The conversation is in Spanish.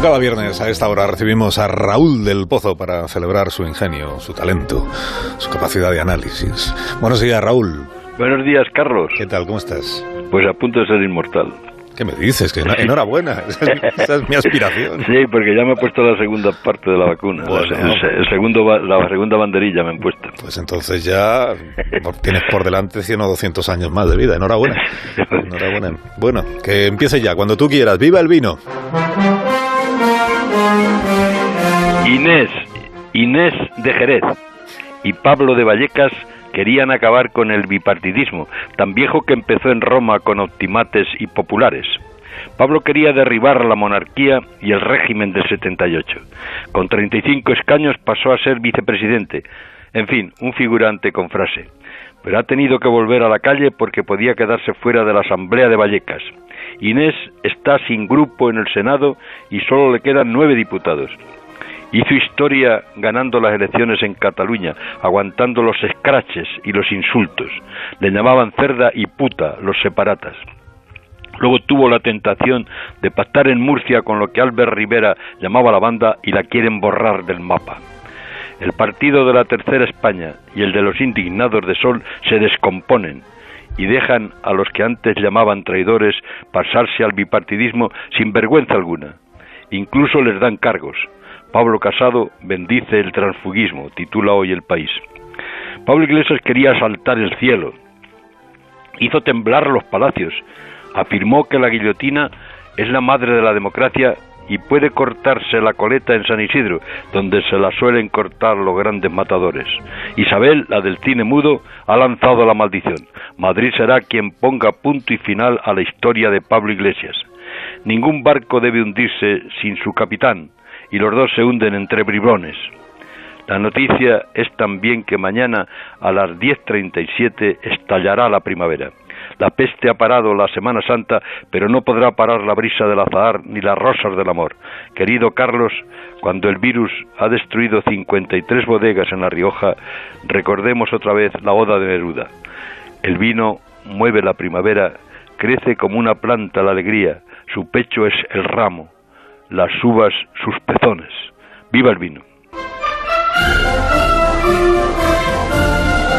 Como cada viernes a esta hora recibimos a Raúl del Pozo para celebrar su ingenio, su talento, su capacidad de análisis. Buenos días, Raúl. Buenos días, Carlos. ¿Qué tal? ¿Cómo estás? Pues a punto de ser inmortal. ¿Qué me dices? Que enhorabuena. Esa es, mi aspiración. Sí, porque ya me he puesto la segunda parte de la vacuna. el, segundo, la segunda banderilla me han puesto. Pues entonces ya tienes por delante 100 o 200 años más de vida. Enhorabuena. Enhorabuena. Bueno, que empiece ya, cuando tú quieras. ¡Viva el vino! Inés, Inés de Jerez y Pablo de Vallecas querían acabar con el bipartidismo, tan viejo que empezó en Roma con optimates y populares. Pablo quería derribar la monarquía y el régimen del 78. Con 35 escaños pasó a ser vicepresidente. En fin, un figurante con frase. Pero ha tenido que volver a la calle porque podía quedarse fuera de la Asamblea de Vallecas. Inés está sin grupo en el Senado y solo le quedan nueve diputados. Hizo historia ganando las elecciones en Cataluña, aguantando los escraches y los insultos. Le llamaban cerda y puta los separatas. Luego tuvo la tentación de pactar en Murcia con lo que Albert Rivera llamaba la banda y la quieren borrar del mapa. El partido de la Tercera España y el de los indignados de Sol se descomponen y dejan a los que antes llamaban traidores pasarse al bipartidismo sin vergüenza alguna. Incluso les dan cargos, Pablo Casado bendice el transfugismo, titula hoy El País. Pablo Iglesias quería asaltar el cielo, hizo temblar los palacios, afirmó que la guillotina es la madre de la democracia y puede cortarse la coleta en San Isidro, donde se la suelen cortar los grandes matadores. Isabel, la del cine mudo, ha lanzado la maldición. Madrid será quien ponga punto y final a la historia de Pablo Iglesias. Ningún barco debe hundirse sin su capitán, y los dos se hunden entre bribones. La noticia es también que mañana a las 10.37 estallará la primavera. La peste ha parado la Semana Santa, pero no podrá parar la brisa del azahar ni las rosas del amor. Querido Carlos, cuando el virus ha destruido 53 bodegas en La Rioja, recordemos otra vez la oda de Neruda. El vino mueve la primavera, crece como una planta la alegría, su pecho es el ramo, las uvas sus pezones. ¡Viva el vino!